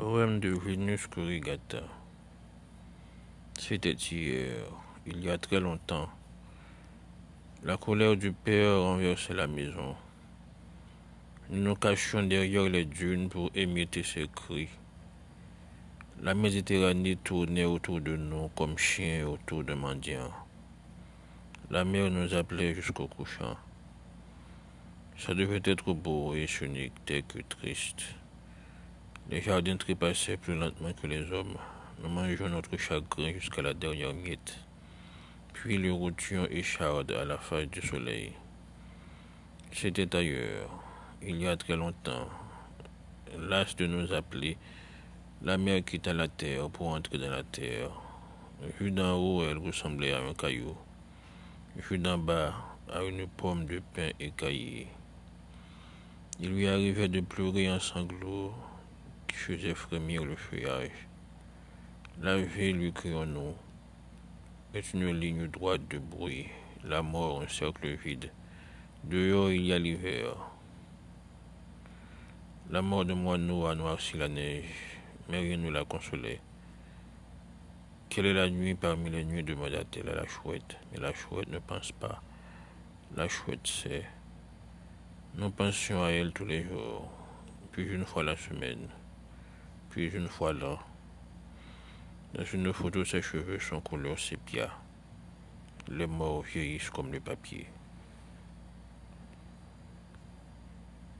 Poème de Venus Corrigata. C'était hier, il y a très longtemps. La colère du père renversait la maison. Nous nous cachions derrière les dunes pour émietter ses cris. La Méditerranée tournait autour de nous comme chien autour de mendiant. La mer nous appelait jusqu'au couchant. Ça devait être beau et ce n'était que triste. Les jardins trépassaient plus lentement que les hommes. Nous mangeons notre chagrin jusqu'à la dernière miette. Puis le routions écharde à la face du soleil. C'était ailleurs, il y a très longtemps. Las de nous appeler, la mer quitta la terre pour entrer dans la terre. Vue d'en haut, elle ressemblait à un caillou. Vue d'en bas, à une pomme de pain écaillée. Il lui arrivait de pleurer en sanglots faisait frémir le feuillage. La vie, lui crions-nous, est une ligne droite de bruit, la mort un cercle vide. Dehors, il y a l'hiver. La mort de moineau a noirci la neige, mais rien ne l'a consolé. Quelle est la nuit parmi les nuits demanda-t-elle à la chouette? Mais la chouette ne pense pas. La chouette sait. Nous pensions à elle tous les jours, puis une fois la semaine puis une fois là, dans une photo, ses cheveux sont couleur sépia. Les morts vieillissent comme le papier.